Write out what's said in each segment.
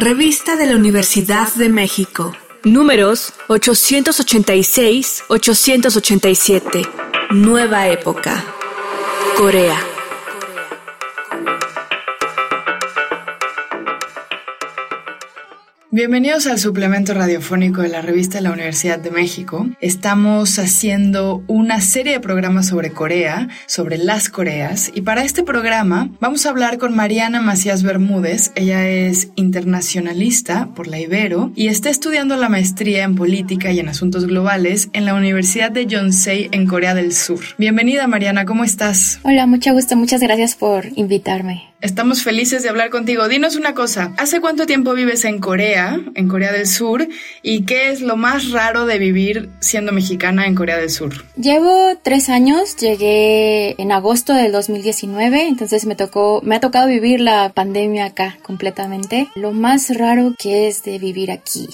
Revista de la Universidad de México. Números 886-887. Nueva época. Corea. Bienvenidos al suplemento radiofónico de la revista de la Universidad de México. Estamos haciendo una serie de programas sobre Corea, sobre las Coreas, y para este programa vamos a hablar con Mariana Macías Bermúdez. Ella es internacionalista por la Ibero y está estudiando la maestría en política y en asuntos globales en la Universidad de Yonsei en Corea del Sur. Bienvenida Mariana, ¿cómo estás? Hola, mucho gusto, muchas gracias por invitarme. Estamos felices de hablar contigo. Dinos una cosa, ¿hace cuánto tiempo vives en Corea, en Corea del Sur? ¿Y qué es lo más raro de vivir siendo mexicana en Corea del Sur? Llevo tres años, llegué en agosto del 2019, entonces me tocó, me ha tocado vivir la pandemia acá completamente. Lo más raro que es de vivir aquí.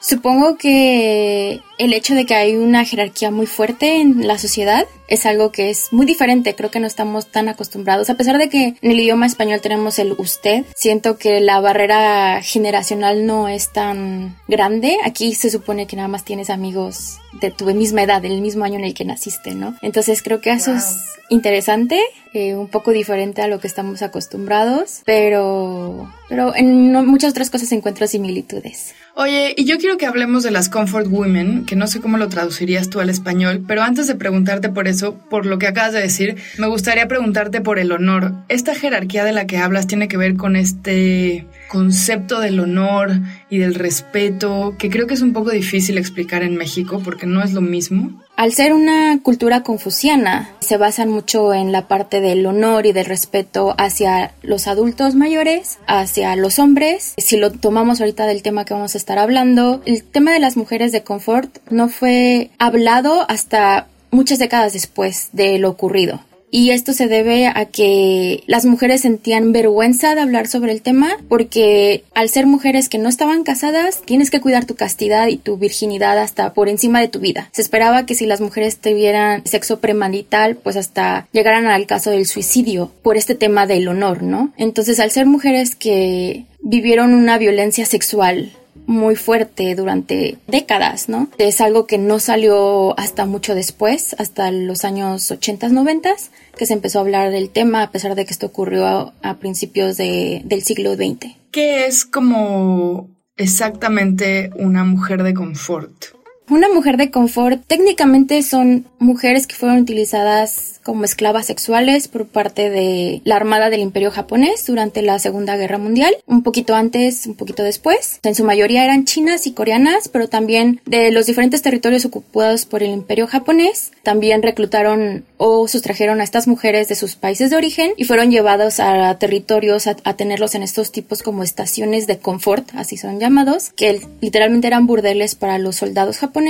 Supongo que el hecho de que hay una jerarquía muy fuerte en la sociedad es algo que es muy diferente, creo que no estamos tan acostumbrados, a pesar de que en el idioma español tenemos el usted, siento que la barrera generacional no es tan grande, aquí se supone que nada más tienes amigos de tu misma edad, del mismo año en el que naciste, ¿no? Entonces creo que eso es interesante, eh, un poco diferente a lo que estamos acostumbrados, pero, pero en muchas otras cosas encuentro similitudes. Oye, y yo quiero que hablemos de las Comfort Women, que no sé cómo lo traducirías tú al español, pero antes de preguntarte por eso, por lo que acabas de decir, me gustaría preguntarte por el honor. Esta jerarquía de la que hablas tiene que ver con este concepto del honor y del respeto, que creo que es un poco difícil explicar en México porque no es lo mismo. Al ser una cultura confuciana, se basan mucho en la parte del honor y del respeto hacia los adultos mayores, hacia los hombres. Si lo tomamos ahorita del tema que vamos a estar hablando, el tema de las mujeres de confort no fue hablado hasta muchas décadas después de lo ocurrido y esto se debe a que las mujeres sentían vergüenza de hablar sobre el tema porque al ser mujeres que no estaban casadas tienes que cuidar tu castidad y tu virginidad hasta por encima de tu vida. Se esperaba que si las mujeres tuvieran sexo premarital pues hasta llegaran al caso del suicidio por este tema del honor, ¿no? Entonces al ser mujeres que vivieron una violencia sexual muy fuerte durante décadas, ¿no? Es algo que no salió hasta mucho después, hasta los años 80, 90, que se empezó a hablar del tema, a pesar de que esto ocurrió a, principios del siglo XX. ¿Qué es como exactamente una mujer de confort? Una mujer de confort técnicamente son mujeres que fueron utilizadas como esclavas sexuales por parte de la Armada del Imperio japonés durante la Segunda Guerra Mundial, un poquito antes, un poquito después. En su mayoría eran chinas y coreanas, pero también de los diferentes territorios ocupados por el Imperio japonés. También reclutaron o sustrajeron a estas mujeres de sus países de origen y fueron llevados a territorios a, tenerlos en estos tipos como estaciones de confort, así son llamados, que literalmente eran burdeles para los soldados japoneses,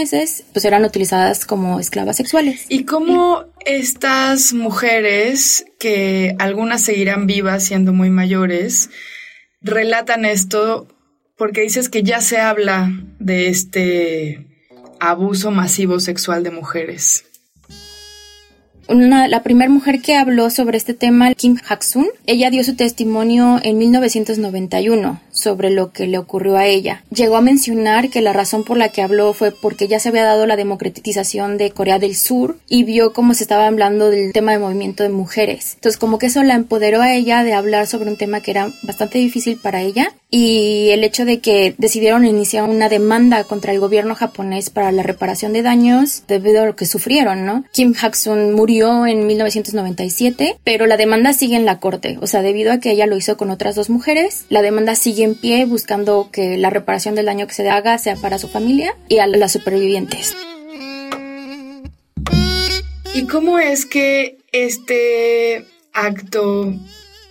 pues eran utilizadas como esclavas sexuales. ¿Y cómo estas mujeres, que algunas seguirán vivas siendo muy mayores, relatan esto porque dices que ya se habla de este abuso masivo sexual de mujeres. La primera mujer que habló sobre este tema, Kim Hak-sun, ella dio su testimonio en 1991 sobre lo que le ocurrió a ella. Llegó a mencionar que la razón por la que habló fue porque ya se había dado la democratización de Corea del Sur y vio cómo se estaba hablando del tema de movimiento de mujeres. Entonces como que eso la empoderó a ella de hablar sobre un tema que era bastante difícil para ella y el hecho de que decidieron iniciar una demanda contra el gobierno japonés para la reparación de daños debido a lo que sufrieron, ¿no? Kim Hak-sun murió en 1997, pero la demanda sigue en la corte, o sea, debido a que ella lo hizo con otras dos mujeres, la demanda sigue en pie buscando que la reparación del daño que se haga sea para su familia y a las supervivientes. ¿Y cómo es que este acto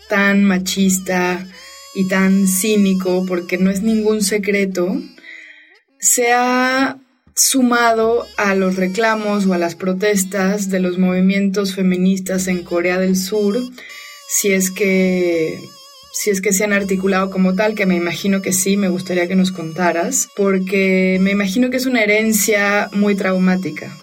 tan machista y tan cínico, porque no es ningún secreto, se ha sumado a los reclamos o a las protestas de los movimientos feministas en Corea del Sur, si es que si es que se han articulado como tal, que me imagino que sí, me gustaría que nos contaras, porque me imagino que es una herencia muy traumática.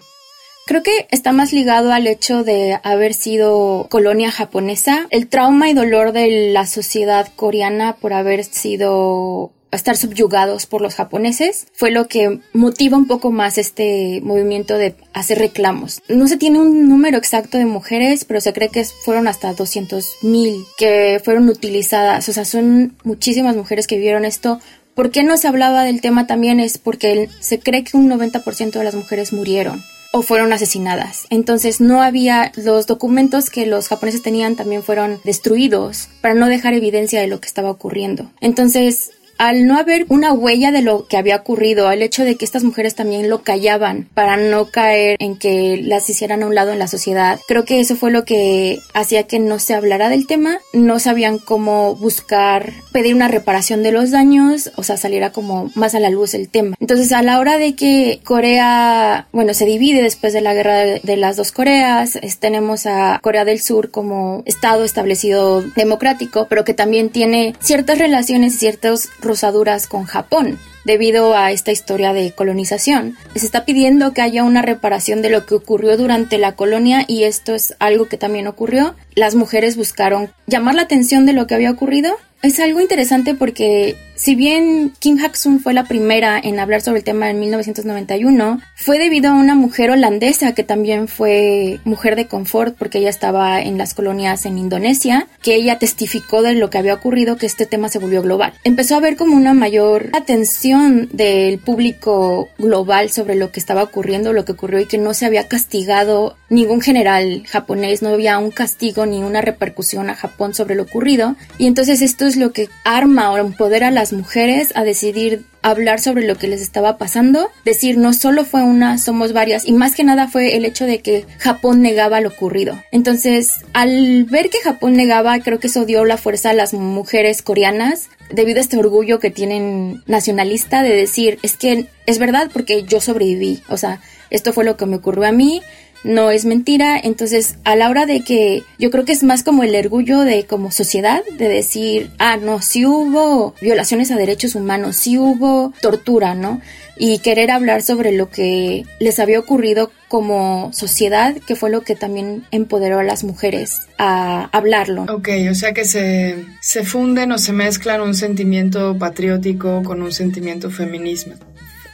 Creo que está más ligado al hecho de haber sido colonia japonesa, el trauma y dolor de la sociedad coreana por haber sido estar subyugados por los japoneses, fue lo que motiva un poco más este movimiento de hacer reclamos. No se tiene un número exacto de mujeres, pero se cree que fueron hasta 200 mil que fueron utilizadas. O sea, son muchísimas mujeres que vivieron esto. ¿Por qué no se hablaba del tema también? Es porque se cree que un 90% de las mujeres murieron o fueron asesinadas. Entonces no había los documentos que los japoneses tenían también fueron destruidos para no dejar evidencia de lo que estaba ocurriendo. Entonces al no haber una huella de lo que había ocurrido, al hecho de que estas mujeres también lo callaban para no caer en que las hicieran a un lado en la sociedad, creo que eso fue lo que hacía que no se hablara del tema, no sabían cómo buscar pedir una reparación de los daños, o sea, saliera como más a la luz el tema. Entonces, a la hora de que Corea, bueno, se divide después de la guerra de, las dos Coreas, tenemos a Corea del Sur como estado establecido democrático, pero que también tiene ciertas relaciones, ciertos cruzaduras con Japón debido a esta historia de colonización. Se está pidiendo que haya una reparación de lo que ocurrió durante la colonia y esto es algo que también ocurrió. Las mujeres buscaron llamar la atención de lo que había ocurrido. Es algo interesante porque si bien Kim Hak-sun fue la primera en hablar sobre el tema en 1991, fue debido a una mujer holandesa que también fue mujer de confort porque ella estaba en las colonias en Indonesia, que ella testificó de lo que había ocurrido que este tema se volvió global. Empezó a haber como una mayor atención del público global sobre lo que estaba ocurriendo, lo que ocurrió y que no se había castigado ningún general japonés, no había un castigo ni una repercusión a Japón sobre lo ocurrido. Y entonces esto es lo que arma o empodera a las mujeres a decidir hablar sobre lo que les estaba pasando, decir no solo fue una, somos varias, y más que nada fue el hecho de que Japón negaba lo ocurrido. Entonces, al ver que Japón negaba, creo que eso dio la fuerza a las mujeres coreanas debido a este orgullo que tienen nacionalista de decir, es que es verdad porque yo sobreviví, o sea, esto fue lo que me ocurrió a mí, no es mentira. Entonces, a la hora de que yo creo que es más como el orgullo de como sociedad, de decir, ah, no, sí hubo violaciones a derechos humanos, sí hubo tortura, ¿no? Y querer hablar sobre lo que les había ocurrido como sociedad, que fue lo que también empoderó a las mujeres a hablarlo. Ok, o sea que se, se funden o se mezclan un sentimiento patriótico con un sentimiento feminismo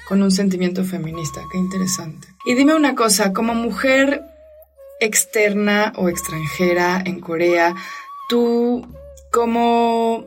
con un sentimiento feminista. Qué interesante. Y dime una cosa, como mujer externa o extranjera en Corea, ¿tú cómo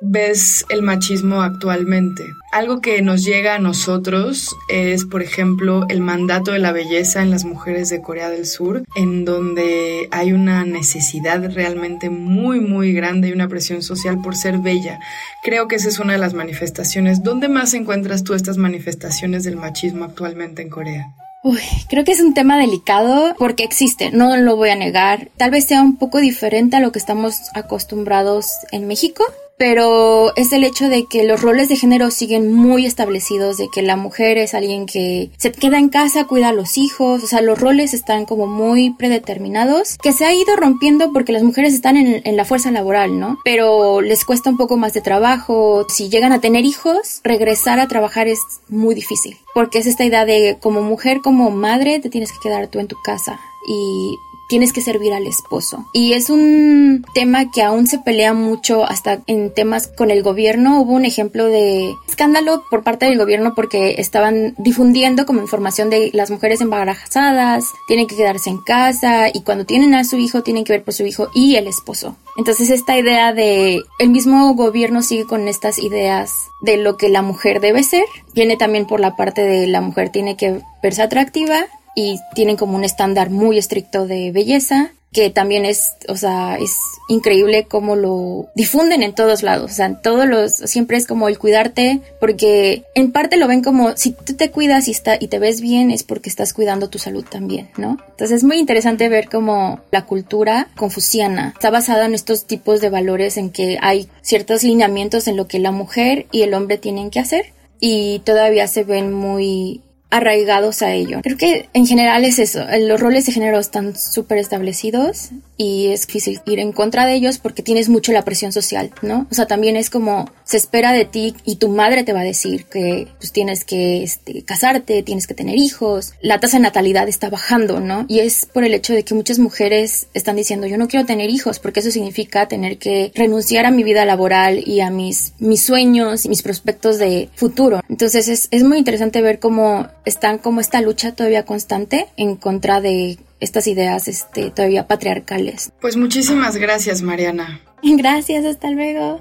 ves el machismo actualmente? Algo que nos llega a nosotros es, por ejemplo, el mandato de la belleza en las mujeres de Corea del Sur, en donde hay una necesidad realmente muy, muy grande y una presión social por ser bella. Creo que esa es una de las manifestaciones. ¿Dónde más encuentras tú estas manifestaciones del machismo actualmente en Corea? Uy, creo que es un tema delicado porque existe, no lo voy a negar. Tal vez sea un poco diferente a lo que estamos acostumbrados en México, pero es el hecho de que los roles de género siguen muy establecidos, de que la mujer es alguien que se queda en casa, cuida a los hijos, o sea, los roles están como muy predeterminados, que se ha ido rompiendo porque las mujeres están en, en la fuerza laboral, ¿no? Pero les cuesta un poco más de trabajo, si llegan a tener hijos, regresar a trabajar es muy difícil, porque es esta idea de como mujer, como madre, te tienes que quedar tú en tu casa y tienes que servir al esposo. Y es un tema que aún se pelea mucho hasta en temas con el gobierno. Hubo un ejemplo de escándalo por parte del gobierno porque estaban difundiendo como información de las mujeres embarazadas, tienen que quedarse en casa y cuando tienen a su hijo tienen que ver por su hijo y el esposo. Entonces esta idea de el mismo gobierno sigue con estas ideas de lo que la mujer debe ser. Viene también por la parte de la mujer tiene que verse atractiva y tienen como un estándar muy estricto de belleza que también es, o sea, es increíble cómo lo difunden en todos lados, o sea, en todos los, siempre es como el cuidarte, porque en parte lo ven como si tú te cuidas y, está, y te ves bien es porque estás cuidando tu salud también, ¿no? Entonces es muy interesante ver cómo la cultura confuciana está basada en estos tipos de valores en que hay ciertos lineamientos en lo que la mujer y el hombre tienen que hacer y todavía se ven muy arraigados a ello. Creo que en general es eso, los roles de género están súper establecidos y es difícil ir en contra de ellos porque tienes mucho la presión social, ¿no? O sea, también es como se espera de ti y tu madre te va a decir que pues, tienes que este, casarte, tienes que tener hijos. La tasa de natalidad está bajando, ¿no? Y es por el hecho de que muchas mujeres están diciendo yo no quiero tener hijos porque eso significa tener que renunciar a mi vida laboral y a mis, mis sueños y mis prospectos de futuro. Entonces es, es muy interesante ver cómo están como esta lucha todavía constante en contra de estas ideas este, todavía patriarcales. Pues muchísimas gracias, Mariana. Gracias, hasta luego.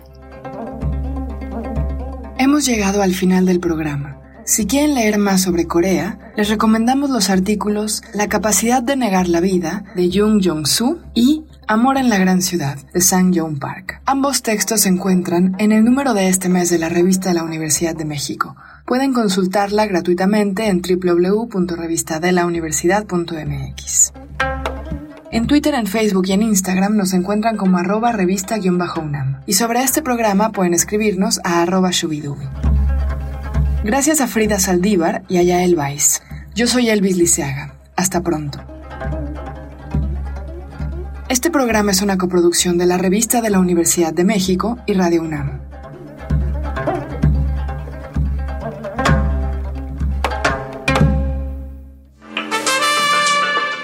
Hemos llegado al final del programa. Si quieren leer más sobre Corea, les recomendamos los artículos La capacidad de negar la vida de Jung Jong-soo y Amor en la gran ciudad de Sang Jong Park. Ambos textos se encuentran en el número de este mes de la revista de la Universidad de México. Pueden consultarla gratuitamente en www.revistadelauniversidad.mx. En Twitter, en Facebook y en Instagram nos encuentran como arroba revista-unam. Y sobre este programa pueden escribirnos a arroba shubidubi. Gracias a Frida Saldívar y a Yael Weiss. Yo soy Elvis Liceaga. Hasta pronto. Este programa es una coproducción de la Revista de la Universidad de México y Radio UNAM.